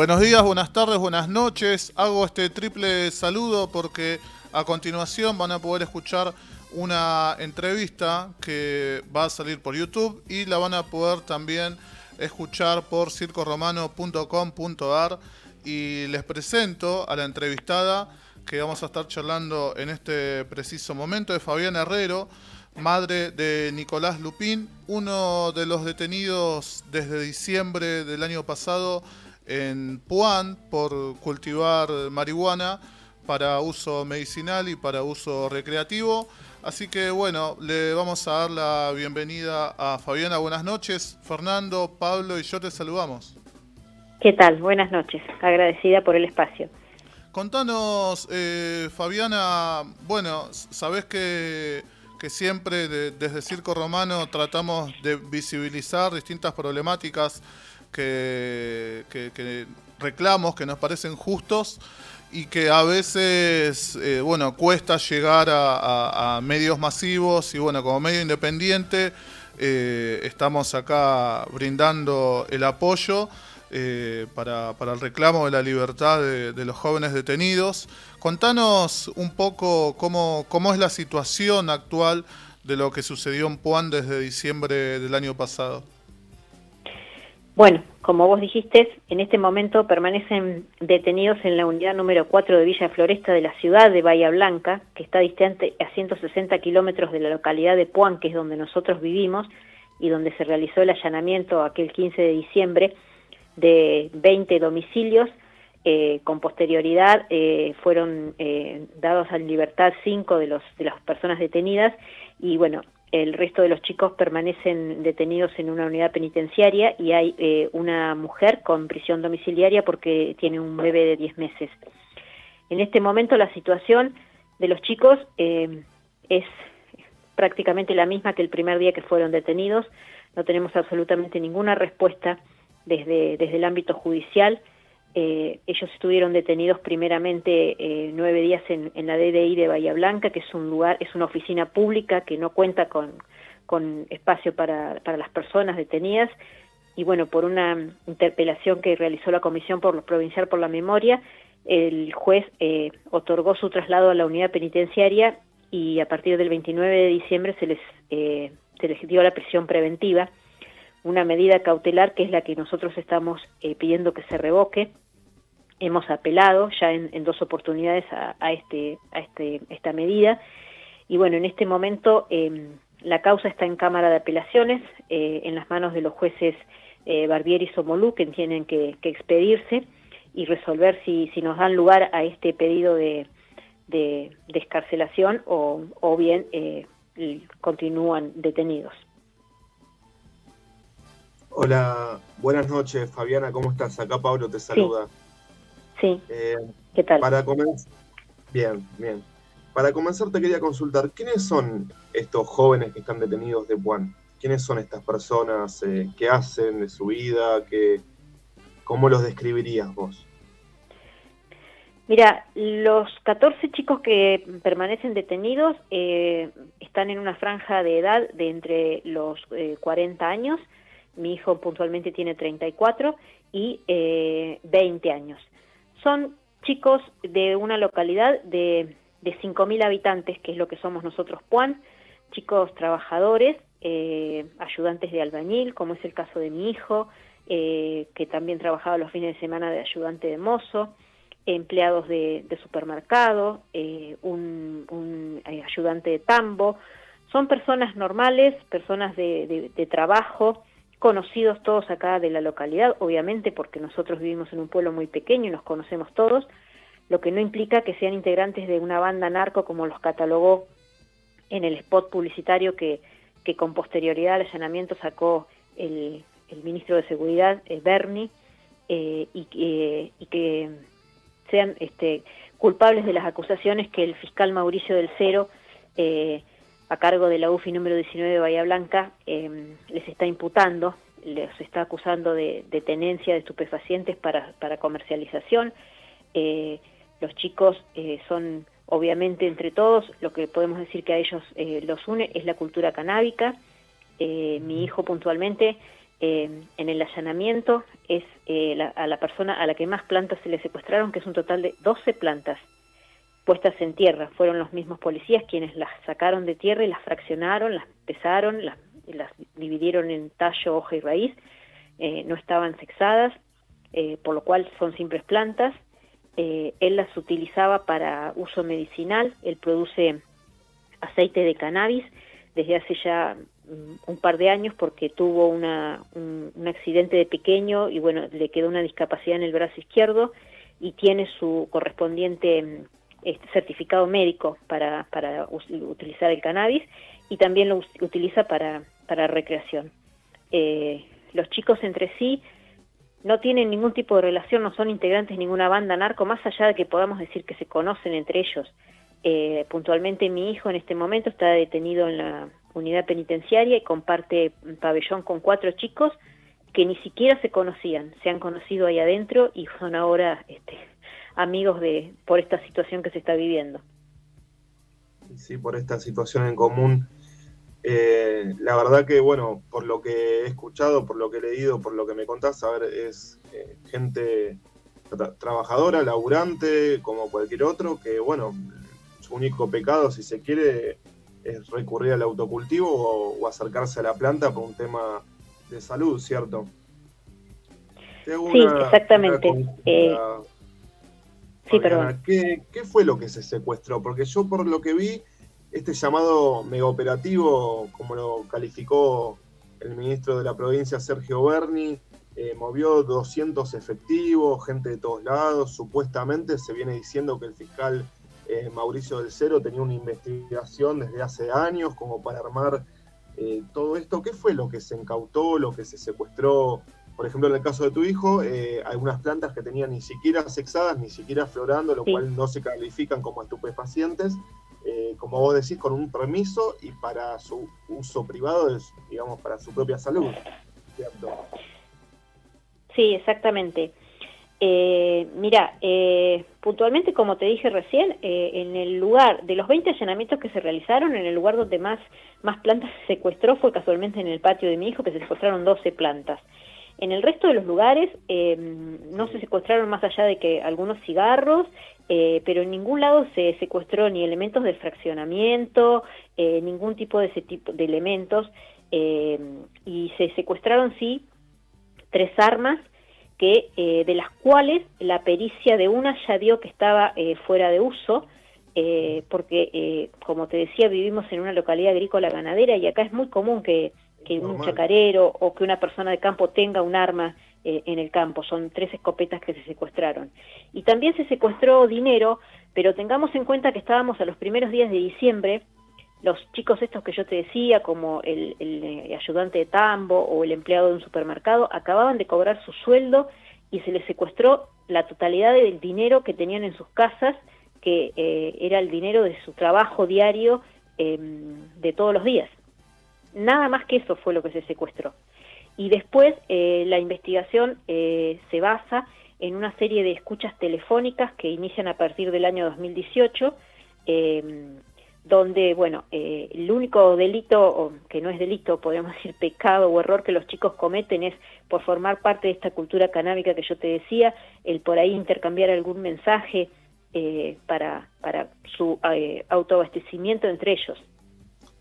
Buenos días, buenas tardes, buenas noches. Hago este triple saludo porque a continuación van a poder escuchar una entrevista que va a salir por YouTube y la van a poder también escuchar por circoromano.com.ar y les presento a la entrevistada que vamos a estar charlando en este preciso momento de Fabián Herrero, madre de Nicolás Lupín, uno de los detenidos desde diciembre del año pasado en Puan por cultivar marihuana para uso medicinal y para uso recreativo. Así que bueno, le vamos a dar la bienvenida a Fabiana. Buenas noches. Fernando, Pablo y yo te saludamos. ¿Qué tal? Buenas noches. Agradecida por el espacio. Contanos, eh, Fabiana, bueno, sabés que, que siempre desde Circo Romano tratamos de visibilizar distintas problemáticas que, reclamos que nos parecen justos y que a veces, eh, bueno, cuesta llegar a, medios masivos y bueno, como medio independiente eh, estamos acá brindando el apoyo eh, para, para, el reclamo de la libertad de, los jóvenes detenidos. Contanos un poco cómo, cómo es la situación actual de lo que sucedió en Puan desde diciembre del año pasado. Bueno, como vos dijiste, en este momento permanecen detenidos en la unidad número 4 de Villa Floresta de la ciudad de Bahía Blanca, que está distante a 160 kilómetros de la localidad de Puan, que es donde nosotros vivimos y donde se realizó el allanamiento aquel 15 de diciembre de 20 domicilios. Eh, con posterioridad eh, fueron eh, dados en libertad cinco de, los, de las personas detenidas y bueno, el resto de los chicos permanecen detenidos en una unidad penitenciaria y hay eh, una mujer con prisión domiciliaria porque tiene un bebé de 10 meses. En este momento la situación de los chicos eh, es prácticamente la misma que el primer día que fueron detenidos. No tenemos absolutamente ninguna respuesta desde, desde el ámbito judicial. Eh, ellos estuvieron detenidos primeramente eh, nueve días en, la DDI de Bahía Blanca, que es un lugar, es una oficina pública que no cuenta con, espacio para, para, las personas detenidas. Y bueno, por una interpelación que realizó la Comisión por, Provincial por la Memoria, el juez eh, otorgó su traslado a la unidad penitenciaria y a partir del 29 de diciembre se les, se les dio la prisión preventiva una medida cautelar que es la que nosotros estamos eh, pidiendo que se revoque. Hemos apelado ya en, dos oportunidades a, este, a este, esta medida y bueno, en este momento em, la causa está en Cámara de Apelaciones, eh, en las manos de los jueces eh, Barbieri y Somolú, que tienen que, expedirse y resolver si, si nos dan lugar a este pedido de, de, escarcelación o, o bien eh, continúan detenidos. Hola, buenas noches, Fabiana, ¿cómo estás? Acá Pablo te saluda. Sí. Eh, ¿Qué tal? Para comenzar, bien, bien. Para comenzar te quería consultar, ¿quiénes son estos jóvenes que están detenidos de Puan? ¿Quiénes son estas personas? Eh, ¿Qué hacen de su vida? ¿Qué, ¿Cómo los describirías vos? Mira, los 14 chicos que permanecen detenidos eh, están en una franja de edad de entre los 40 años mi hijo puntualmente tiene 34 y eh, 20 años. Son chicos de una localidad de, de 5.000 habitantes, que es lo que somos nosotros, Puan, chicos trabajadores, eh, ayudantes de albañil, como es el caso de mi hijo, eh, que también trabajaba los fines de semana de ayudante de mozo, empleados de, supermercado, eh, un, ayudante de tambo. Son personas normales, personas de trabajo, conocidos todos acá de la localidad, obviamente porque nosotros vivimos en un pueblo muy pequeño y nos conocemos todos, lo que no implica que sean integrantes de una banda narco como los catalogó en el spot publicitario que, que con posterioridad al allanamiento sacó el, el ministro de Seguridad, el Bernie, eh, y, y, que sean este, culpables de las acusaciones que el fiscal Mauricio del Cero eh, a cargo de la UFI número 19 de Bahía Blanca em, les está imputando, les está acusando de, tenencia de estupefacientes para, para comercialización. Eh, los chicos eh, son, obviamente, entre todos, lo que podemos decir que a ellos eh, los une es la cultura canábica. mi hijo puntualmente en el allanamiento es a la persona a la que más plantas se le secuestraron, que es un total de 12 plantas puestas en tierra. Fueron los mismos policías quienes las sacaron de tierra y las fraccionaron, las pesaron, las, dividieron en tallo, hoja y raíz. no estaban sexadas, por lo cual son simples plantas. él las utilizaba para uso medicinal, él produce aceite de cannabis desde hace ya mm, un par de años porque tuvo una, un, accidente de pequeño y bueno, le quedó una discapacidad en el brazo izquierdo y tiene su correspondiente mm, este, certificado médico para, para utilizar el cannabis y también lo utiliza para, para recreación. Eh, los chicos entre sí no tienen ningún tipo de relación, no son integrantes de ninguna banda narco, más allá de que podamos decir que se conocen entre ellos. Eh, puntualmente mi hijo en este momento está detenido en la unidad penitenciaria y comparte pabellón con cuatro chicos que ni siquiera se conocían, se han conocido ahí adentro y son ahora este, amigos de por esta situación que se está viviendo. Sí, por esta situación en común. Eh, la verdad que, bueno, por lo que he escuchado, por lo que he leído, por lo que me contás, a ver, es eh, gente trabajadora, laburante, como cualquier otro, que, bueno, único pecado, si se quiere, es recurrir al autocultivo o, acercarse a la planta por un tema de salud, ¿cierto? sí, exactamente. Eh, sí. ¿qué, ¿Qué fue lo que se secuestró? Porque yo por lo que vi, este llamado megaoperativo, como lo calificó el ministro de la provincia, Sergio Berni, eh, movió 200 efectivos, gente de todos lados, supuestamente se viene diciendo que el fiscal eh, Mauricio del Cero tenía una investigación desde hace años como para armar eh, todo esto. ¿Qué fue lo que se incautó, lo que se secuestró? Por ejemplo, en el caso de tu hijo, eh, algunas plantas que tenían ni siquiera sexadas, ni siquiera florando, lo cual no se califican como estupefacientes, como vos decís, con un permiso y para su uso privado, digamos, para su propia salud. Sí, exactamente. Eh, mira, eh, puntualmente, como te dije recién, eh, en el lugar de los 20 allanamientos que se realizaron, en el lugar donde más, más plantas se secuestró fue casualmente en el patio de mi hijo, que se secuestraron 12 plantas. En el resto de los lugares no se secuestraron más allá de que algunos cigarros, pero en ningún lado se secuestró ni elementos de fraccionamiento, ningún tipo de ese tipo de elementos, y se secuestraron sí tres armas que eh, de las cuales la pericia de una ya dio que estaba eh, fuera de uso, eh, porque como te decía vivimos en una localidad agrícola ganadera y acá es muy común que, un chacarero o que una persona de campo tenga un arma en el campo, son tres escopetas que se secuestraron. Y también se secuestró dinero, pero tengamos en cuenta que estábamos a los primeros días de diciembre, los chicos estos que yo te decía, como el, eh, ayudante de tambo o el empleado de un supermercado, acababan de cobrar su sueldo y se les secuestró la totalidad del dinero que tenían en sus casas, que eh, era el dinero de su trabajo diario em, de todos los días. Nada más que eso fue lo que se secuestró. Y después eh, la investigación se basa en una serie de escuchas telefónicas que inician a partir del año 2018 donde, bueno, eh, el único delito, que no es delito, podríamos decir pecado o error que los chicos cometen es por formar parte de esta cultura canábica que yo te decía, el por ahí intercambiar algún mensaje eh, para, para su eh, autoabastecimiento entre ellos.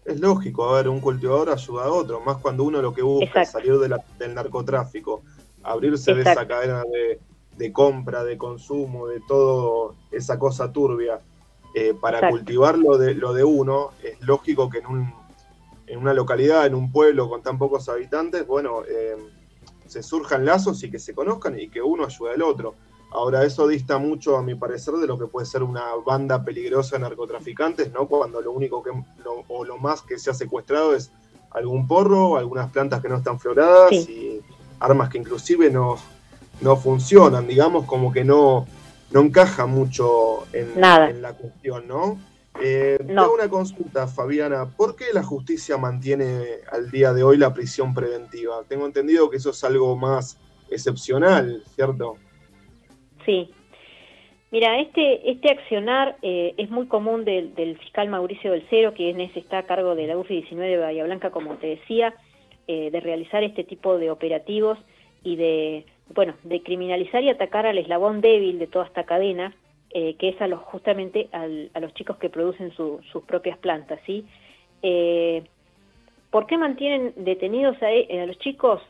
Es lógico, a ver, un cultivador ayuda a otro, más cuando uno lo que busca es salir del narcotráfico, abrirse de esa cadena de, de compra, de consumo, de todo esa cosa turbia eh, para cultivar lo de, lo de uno, es lógico que en, un, en una localidad, en un pueblo con tan pocos habitantes, bueno, eh, se surjan lazos y que se conozcan y que uno ayude al otro. Ahora, eso dista mucho, a mi parecer, de lo que puede ser una banda peligrosa de narcotraficantes, ¿no? Cuando lo único que, o lo más que se ha secuestrado es algún porro, algunas plantas que no están floradas y armas que inclusive no, no funcionan, digamos, como que no, no encaja mucho en, la cuestión, ¿no? Eh, Tengo una consulta, Fabiana. ¿Por qué la justicia mantiene al día de hoy la prisión preventiva? Tengo entendido que eso es algo más excepcional, ¿cierto? Sí. Mira, este, este accionar eh, es muy común del, fiscal Mauricio del Cero, que está a cargo de la UFI 19 de Bahía Blanca, como te decía. de realizar este tipo de operativos y de, bueno, de criminalizar y atacar al eslabón débil de toda esta cadena, que es a los, justamente a los chicos que producen sus propias plantas, ¿sí? ¿Por qué mantienen detenidos a, a los chicos?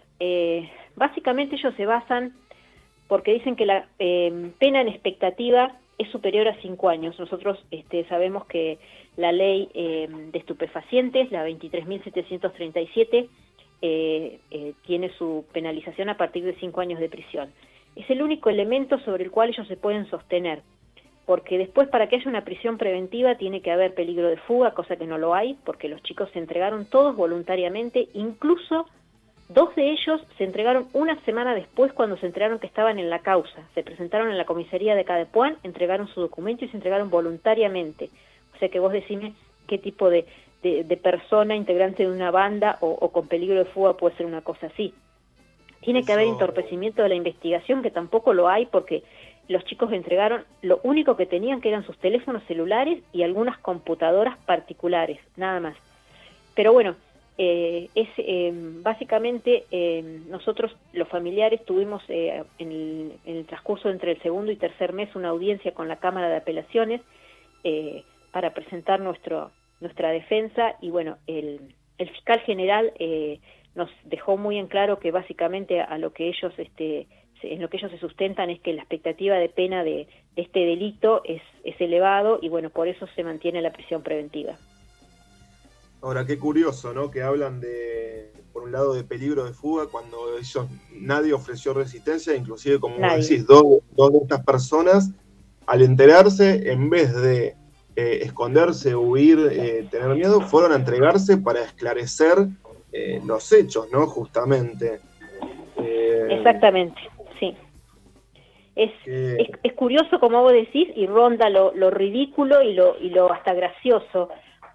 básicamente ellos se basan porque dicen que la pena en expectativa es superior a cinco años. Nosotros este, sabemos que la ley eh, de estupefacientes, la 23.737, eh, eh, tiene su penalización a partir de cinco años de prisión. Es el único elemento sobre el cual ellos se pueden sostener, porque después para que haya una prisión preventiva tiene que haber peligro de fuga, cosa que no lo hay, porque los chicos se entregaron todos voluntariamente, incluso Dos de ellos se entregaron una semana después cuando se enteraron que estaban en la causa. Se presentaron en la comisaría de Cadepuán, entregaron su documento y se entregaron voluntariamente. O sea que vos decime qué tipo de, de, persona integrante de una banda o, con peligro de fuga puede ser una cosa así. Tiene que haber entorpecimiento de la investigación, que tampoco lo hay porque los chicos entregaron lo único que tenían, que eran sus teléfonos celulares y algunas computadoras particulares, nada más. Pero bueno, eh, es eh, básicamente eh, nosotros los familiares tuvimos en el, transcurso entre el segundo y tercer mes una audiencia con la Cámara de Apelaciones para presentar nuestro nuestra defensa y bueno el, el fiscal general nos dejó muy en claro que básicamente a lo que ellos este en lo que ellos se sustentan es que la expectativa de pena de, de este delito es, es elevado y bueno por eso se mantiene la prisión preventiva. Ahora, qué curioso, ¿no? Que hablan de, por un lado, de peligro de fuga cuando ellos, nadie ofreció resistencia, inclusive, como decís, dos, dos, de estas personas, al enterarse, en vez de eh, esconderse, huir, eh, tener miedo, fueron a entregarse para esclarecer eh, los hechos, ¿no? Justamente. Exactamente, sí. Es, es, curioso, como vos decís, y ronda lo, lo ridículo y lo, y lo hasta gracioso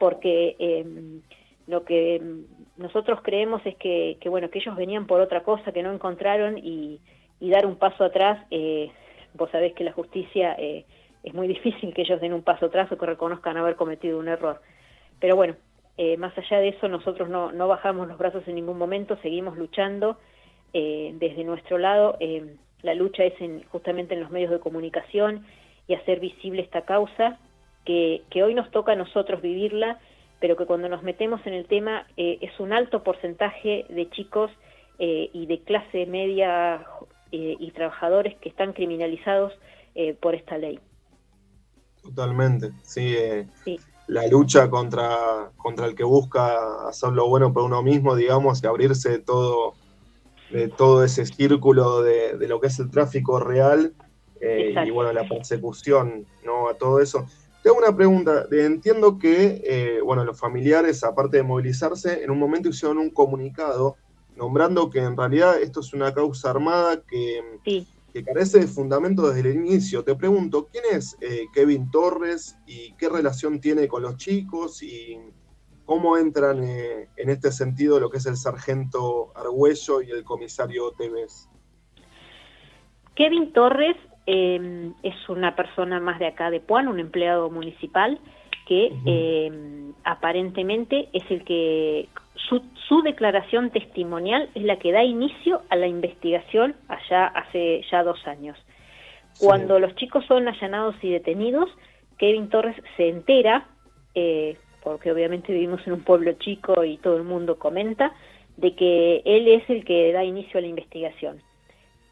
porque em, lo que nosotros creemos es que, bueno que ellos venían por otra cosa que no encontraron y, dar un paso atrás eh, vos sabés que la justicia eh, es muy difícil que ellos den un paso atrás o que reconozcan haber cometido un error. Pero bueno eh, más allá de eso nosotros no, no bajamos los brazos en ningún momento seguimos luchando desde nuestro lado. La lucha es en, justamente en los medios de comunicación y hacer visible esta causa que, hoy nos toca a nosotros vivirla, pero que cuando nos metemos en el tema eh, es un alto porcentaje de chicos eh, y de clase media eh, y trabajadores que están criminalizados por esta ley. Totalmente, sí, La lucha contra, contra el que busca hacer lo bueno por uno mismo, digamos, y abrirse de todo, de todo ese círculo de, de lo que es el tráfico real y bueno, la persecución ¿no? a todo eso. Te hago una pregunta. Entiendo que, eh, bueno, los familiares, aparte de movilizarse, en un momento hicieron un comunicado nombrando que en realidad esto es una causa armada que, carece de fundamento desde el inicio. Te pregunto, ¿quién es eh, Kevin Torres y qué relación tiene con los chicos y cómo entran eh, en este sentido lo que es el sargento Argüello y el comisario Tevez? Kevin Torres eh, es una persona más de acá de Puan, un empleado municipal, que eh, aparentemente es el que su, su, declaración testimonial es la que da inicio a la investigación allá hace ya dos años. Cuando los chicos son allanados y detenidos, Kevin Torres se entera, eh, porque obviamente vivimos en un pueblo chico y todo el mundo comenta, de que él es el que da inicio a la investigación.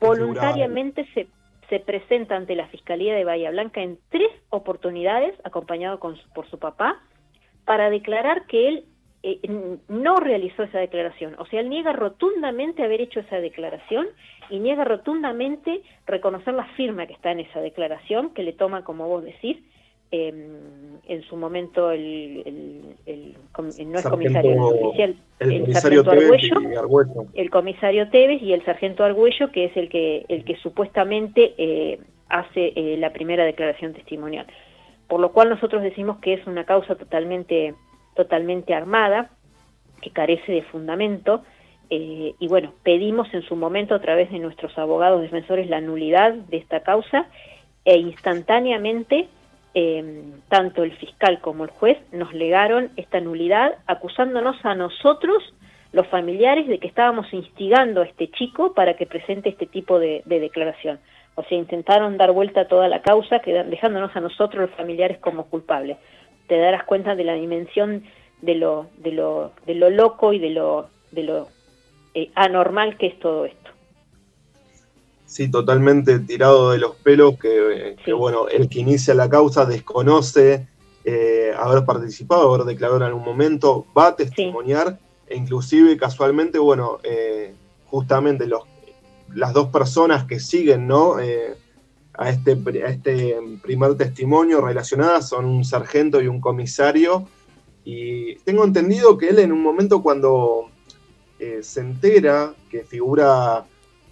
Voluntariamente se se presenta ante la Fiscalía de Bahía Blanca en tres oportunidades, acompañado por su papá, para declarar que él eh, no realizó esa declaración. O sea, él niega rotundamente haber hecho esa declaración y niega rotundamente reconocer la firma que está en esa declaración, que le toma, como vos decís, Em, en su momento el, el, no es comisario oficial, el, sargento Argüello, el comisario Tevez y el sargento Argüello, que es el que, el que supuestamente eh, hace eh, la primera declaración testimonial. Por lo cual nosotros decimos que es una causa totalmente, totalmente armada, que carece de fundamento, eh, y bueno, pedimos en su momento a través de nuestros abogados defensores la nulidad de esta causa e instantáneamente eh, tanto el fiscal como el juez nos legaron esta nulidad acusándonos a nosotros los familiares de que estábamos instigando a este chico para que presente este tipo de, declaración. O sea, intentaron dar vuelta a toda la causa, dejándonos a nosotros los familiares como culpables. Te darás cuenta de la dimensión de lo, de lo, de lo loco y de lo, de lo eh, anormal que es todo esto. Sí, totalmente tirado de los pelos, que, bueno, el que inicia la causa desconoce eh, haber participado, haber declarado en algún momento, va a testimoniar, e inclusive casualmente, bueno, eh, justamente los, las dos personas que siguen, ¿no? a, este, a este primer testimonio relacionadas son un sargento y un comisario, y tengo entendido que él en un momento cuando se entera que figura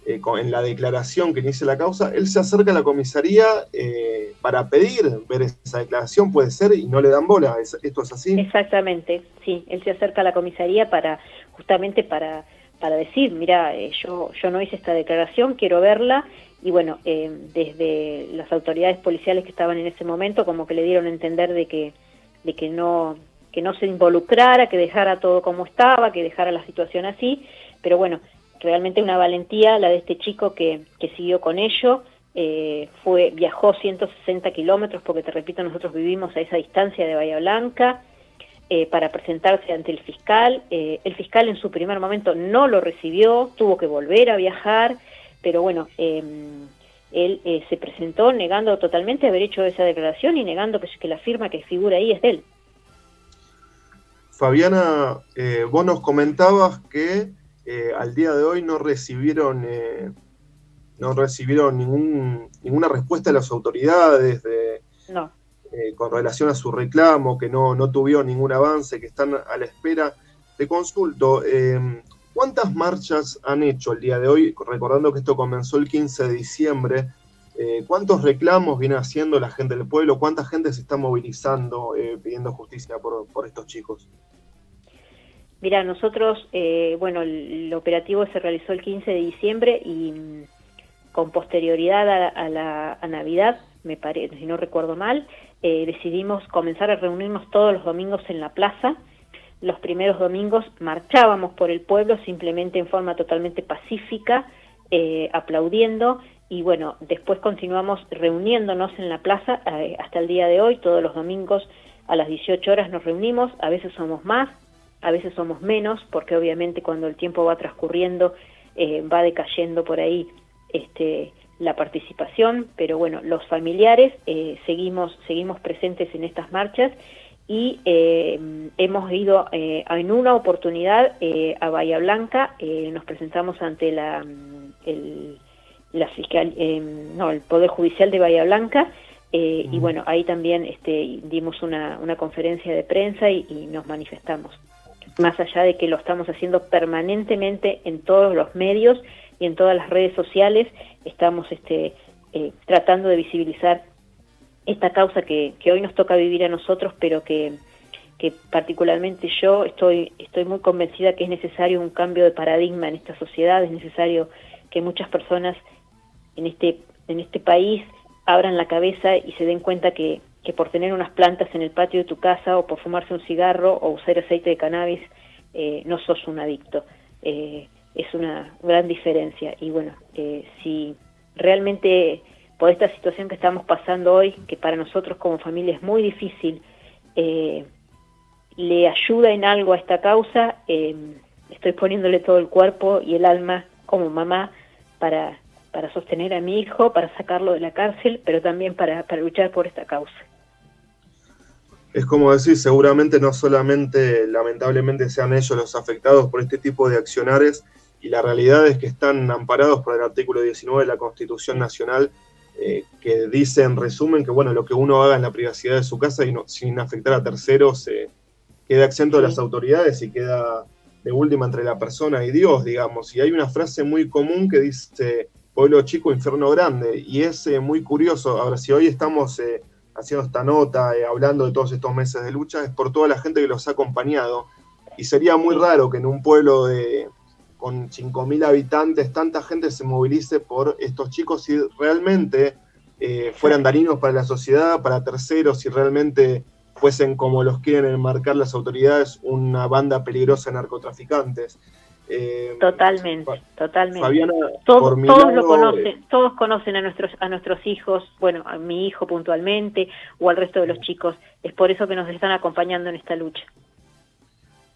eh, en la declaración que inicia la causa, él se acerca a la comisaría eh, para pedir ver esa declaración, puede ser, y no le dan bola. ¿Esto es así? Exactamente, sí. Él se acerca a la comisaría para justamente para, para decir, mira, eh, yo, yo no hice esta declaración, quiero verla. Y bueno, desde las autoridades policiales que estaban en ese momento, como que le dieron a entender de que, de que no que no se involucrara, que dejara todo como estaba, que dejara la situación así, pero bueno, realmente una valentía la de este chico que, que siguió con ello, eh, fue, viajó 160 kilómetros, porque te repito, nosotros vivimos a esa distancia de Bahía Blanca, eh, para presentarse ante el fiscal. Eh, el fiscal en su primer momento no lo recibió, tuvo que volver a viajar, pero bueno, em, él se presentó negando totalmente haber hecho esa declaración y negando que, que la firma que figura ahí es de él. Fabiana, vos nos comentabas que eh, al día de hoy no recibieron, eh, no recibieron ningún, ninguna respuesta de las autoridades de, eh, con relación a su reclamo, que no, no tuvieron ningún avance, que están a la espera. Te consulto, ¿cuántas marchas han hecho el día de hoy? Recordando que esto comenzó el 15 de diciembre. ¿Cuántos reclamos viene haciendo la gente del pueblo? ¿Cuánta gente se está movilizando pidiendo justicia por, por estos chicos? Mira, nosotros, eh, bueno, el, operativo se realizó el 15 de diciembre y mm, con posterioridad a, la Navidad, me parece, si no recuerdo mal, eh, decidimos comenzar a reunirnos todos los domingos en la plaza. Los primeros domingos marchábamos por el pueblo simplemente en forma totalmente pacífica, eh, aplaudiendo y bueno, después continuamos reuniéndonos en la plaza hasta el día de hoy, todos los domingos a las 18 horas nos reunimos, a veces somos más, a veces somos menos, porque obviamente cuando el tiempo va transcurriendo eh, va decayendo por ahí este, la participación, pero bueno, los familiares eh, seguimos, seguimos presentes en estas marchas y eh, hemos ido en una oportunidad a Bahía Blanca, nos presentamos ante la, el, la fiscal, no, el Poder Judicial de Bahía Blanca, y bueno, ahí también este, dimos una, una conferencia de prensa y nos manifestamos más allá de que lo estamos haciendo permanentemente en todos los medios y en todas las redes sociales, estamos este, eh, tratando de visibilizar esta causa que, hoy nos toca vivir a nosotros, pero que, que particularmente yo estoy, estoy muy convencida que es necesario un cambio de paradigma en esta sociedad, es necesario que muchas personas en este, en este país abran la cabeza y se den cuenta que, que por tener unas plantas en el patio de tu casa o por fumarse un cigarro o usar aceite de cannabis eh, no sos un adicto. Eh, es una gran diferencia. Y bueno, eh, si realmente por esta situación que estamos pasando hoy, que para nosotros como familia es muy difícil, le ayuda en algo a esta causa, estoy poniéndole todo el cuerpo y el alma como mamá para, para sostener a mi hijo, para sacarlo de la cárcel, pero también para, para luchar por esta causa es como decir, seguramente no solamente, lamentablemente, sean ellos los afectados por este tipo de accionares, y la realidad es que están amparados por el artículo 19 de la Constitución Nacional, eh, que dice en resumen que bueno, lo que uno haga en la privacidad de su casa y no, sin afectar a terceros eh, queda exento de las autoridades y queda de última entre la persona y Dios, digamos. Y hay una frase muy común que dice pueblo chico, infierno grande, y es eh, muy curioso. Ahora, si hoy estamos haciendo esta nota, eh, hablando de todos estos meses de lucha, es por toda la gente que los ha acompañado. Y sería muy raro que en un pueblo de, con 5.000 habitantes tanta gente se movilice por estos chicos si realmente eh, fueran daninos para la sociedad, para terceros, si realmente fuesen como los quieren enmarcar las autoridades, una banda peligrosa de narcotraficantes. Eh, totalmente, totalmente. todos, lo conocen, eh, todos conocen a nuestros a nuestros hijos, bueno, a mi hijo puntualmente o al resto de los chicos. Es por eso que nos están acompañando en esta lucha.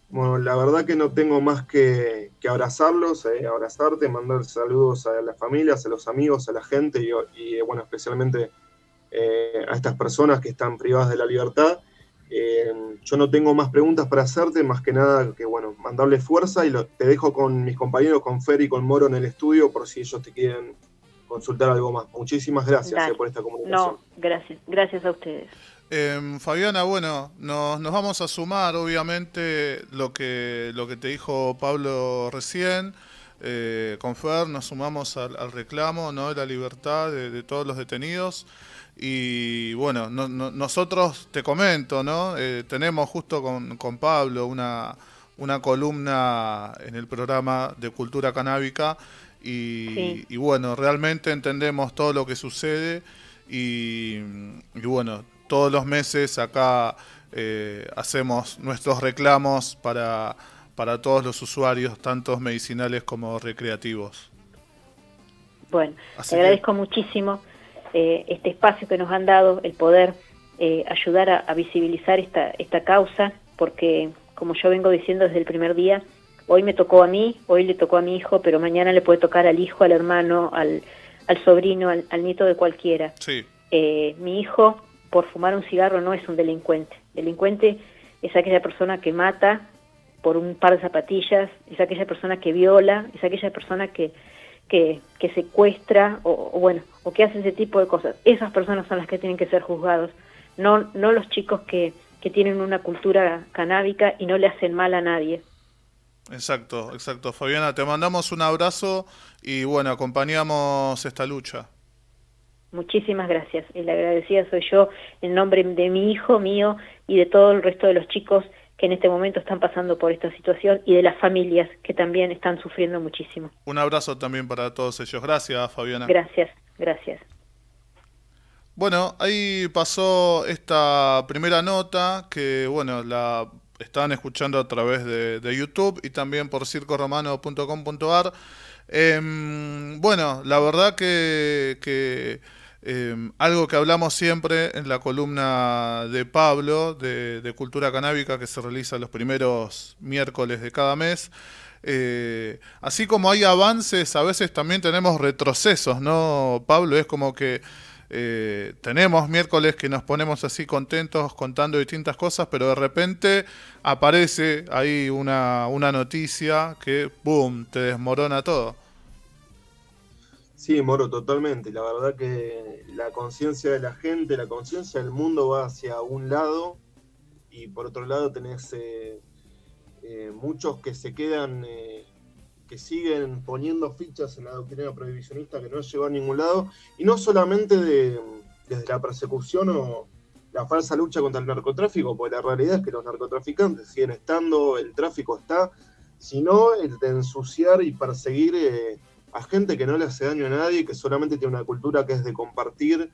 Bueno, la verdad que no tengo más que, abrazarlos, eh, abrazarte, mandar saludos a las familias, a los amigos, a la gente y, bueno, especialmente a estas personas que están privadas de la libertad. Eh, yo no tengo más preguntas para hacerte, más que nada que, bueno, mandarle fuerza y te dejo con mis compañeros, con Fer y con Moro en el estudio por si ellos te quieren consultar algo más. Muchísimas gracias eh, por esta comunicación. No, gracias, gracias a ustedes. Em, Fabiana, bueno, nos, vamos a sumar, obviamente, lo que, lo que te dijo Pablo recién. Eh, con Fer nos sumamos al, reclamo ¿no? de la libertad de todos los detenidos. Y bueno, nosotros te comento, ¿no? Eh, tenemos justo con, con Pablo una, una, columna en el programa de cultura canábica y, bueno, realmente entendemos todo lo que sucede y, bueno, todos los meses acá eh, hacemos nuestros reclamos para, para todos los usuarios, tanto medicinales como recreativos. Bueno, te agradezco muchísimo eh, este espacio que nos han dado, el poder eh, ayudar a, visibilizar esta, esta causa, porque como yo vengo diciendo desde el primer día, hoy me tocó a mí, hoy le tocó a mi hijo, pero mañana le puede tocar al hijo, al hermano, al, al sobrino, al, nieto de cualquiera. Eh, mi hijo, por fumar un cigarro, no es un delincuente. Delincuente es aquella persona que mata por un par de zapatillas, es aquella persona que viola, es aquella persona que, que, secuestra o, bueno o que hace ese tipo de cosas. Esas personas son las que tienen que ser juzgados. No no los chicos que, que tienen una cultura canábica y no le hacen mal a nadie. Exacto exacto. Fabiana te mandamos un abrazo y bueno acompañamos esta lucha. Muchísimas gracias. Y la agradecida soy yo en nombre de mi hijo mío y de todo el resto de los chicos que en este momento están pasando por esta situación y de las familias que también están sufriendo muchísimo. Un abrazo también para todos ellos. Gracias, Fabiana. Gracias, gracias. Bueno, ahí pasó esta primera nota que, bueno, la están escuchando a través de, YouTube y también por circoromano.com.ar. Em, bueno, la verdad que, que Em, algo que hablamos siempre en la columna de Pablo de, Cultura Canábica que se realiza los primeros miércoles de cada mes. Eh, así como hay avances, a veces también tenemos retrocesos, ¿no, Pablo? Es como que eh, tenemos miércoles que nos ponemos así contentos contando distintas cosas, pero de repente aparece ahí una, una noticia que, ¡boom!, te desmorona todo. Sí, Moro, totalmente. La verdad que la conciencia de la gente, la conciencia del mundo va hacia un lado y por otro lado tenés eh, eh, muchos que se quedan, eh, que siguen poniendo fichas en la doctrina prohibicionista que no llegó a ningún lado y no solamente desde la persecución o la falsa lucha contra el narcotráfico, porque la realidad es que los narcotraficantes siguen estando, el tráfico está, sino el de ensuciar y perseguir a gente que no le hace daño a nadie, que solamente tiene una cultura que es de compartir,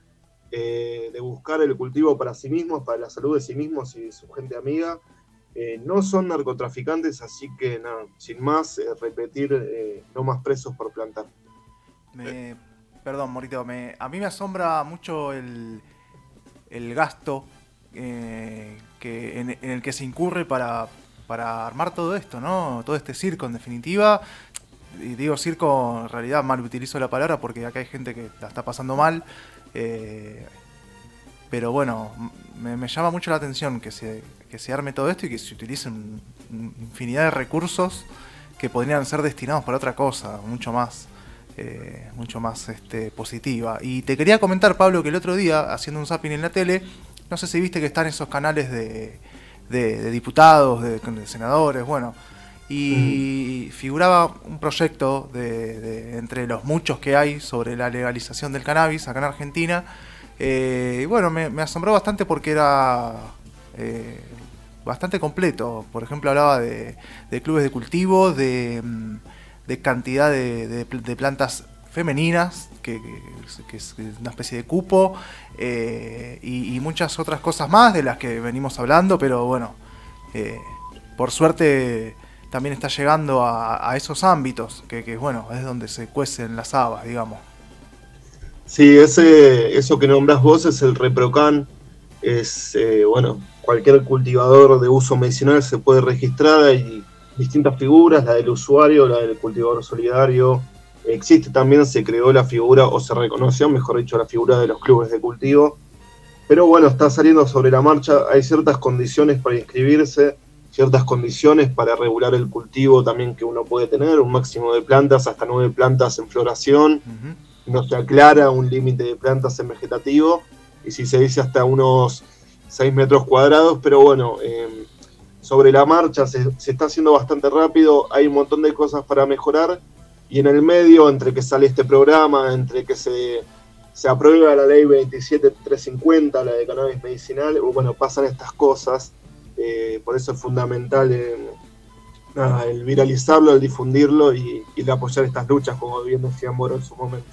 eh, de buscar el cultivo para sí mismos, para la salud de sí mismos y de su gente amiga. Eh, no son narcotraficantes, así que nada, sin más, eh, repetir, no más presos por plantar. perdón, Morito, me, a mí me asombra mucho el, el gasto que en, en, el que se incurre para, para armar todo esto, ¿no? Todo este circo, en definitiva y digo circo, en realidad mal utilizo la palabra porque acá hay gente que la está pasando mal. Eh, pero bueno, me, llama mucho la atención que se, que se arme todo esto y que se utilicen infinidad de recursos que podrían ser destinados para otra cosa, mucho más. Eh, mucho más este, positiva. Y te quería comentar, Pablo, que el otro día, haciendo un zapping en la tele, no sé si viste que están esos canales de, de, diputados, de, senadores, bueno, y figuraba un proyecto de, entre los muchos que hay sobre la legalización del cannabis acá en Argentina. Eh, y bueno, me, asombró bastante porque era eh, bastante completo. Por ejemplo, hablaba de, clubes de cultivo, de, mm, cantidad de, plantas femeninas, que, es una especie de cupo, eh, y, muchas otras cosas más de las que venimos hablando, pero bueno, por suerte también está llegando a, esos ámbitos, que, bueno, es donde se cuecen las habas, digamos. Sí, ese, eso que nombras vos es el ReproCan, es, eh, bueno, cualquier cultivador de uso medicinal se puede registrar, hay distintas figuras, la del usuario, la del cultivador solidario, existe también, se creó la figura, o se reconoció, mejor dicho, la figura de los clubes de cultivo, pero bueno, está saliendo sobre la marcha, hay ciertas condiciones para inscribirse, ciertas condiciones para regular el cultivo también que uno puede tener, un máximo de plantas, hasta nueve plantas en floración, no se aclara un límite de plantas en vegetativo, y si se dice hasta unos 6 metros cuadrados, pero bueno, em, sobre la marcha se, está haciendo bastante rápido, hay un montón de cosas para mejorar, y en el medio, entre que sale este programa, entre que se, se aprueba la ley 27350, la de cannabis medicinal, bueno, pasan estas cosas, eh, por eso es fundamental el viralizarlo, el difundirlo y, y el apoyar estas luchas, como bien decía Moro en su momento.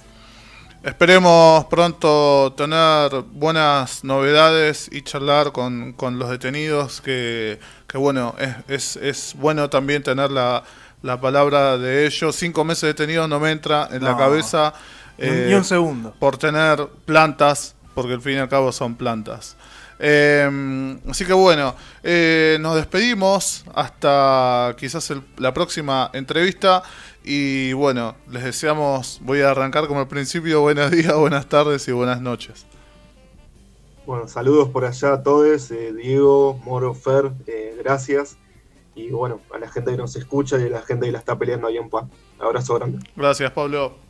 Esperemos pronto tener buenas novedades y charlar con, los detenidos, que, bueno, es, es, bueno también tener la, palabra de ellos. Cinco meses detenidos no me entra en la cabeza. ni un eh, segundo. Por tener plantas, porque al fin y al cabo son plantas. Em, así que bueno, eh, nos despedimos hasta quizás la próxima entrevista. Y bueno, les deseamos, voy a arrancar como al principio, buenos días, buenas tardes y buenas noches. Bueno, saludos por allá a todos, eh, Diego, Moro, Fer, eh, gracias. Y bueno, a la gente que nos escucha y a la gente que la está peleando ahí en Pan. Abrazo grande. Gracias, Pablo.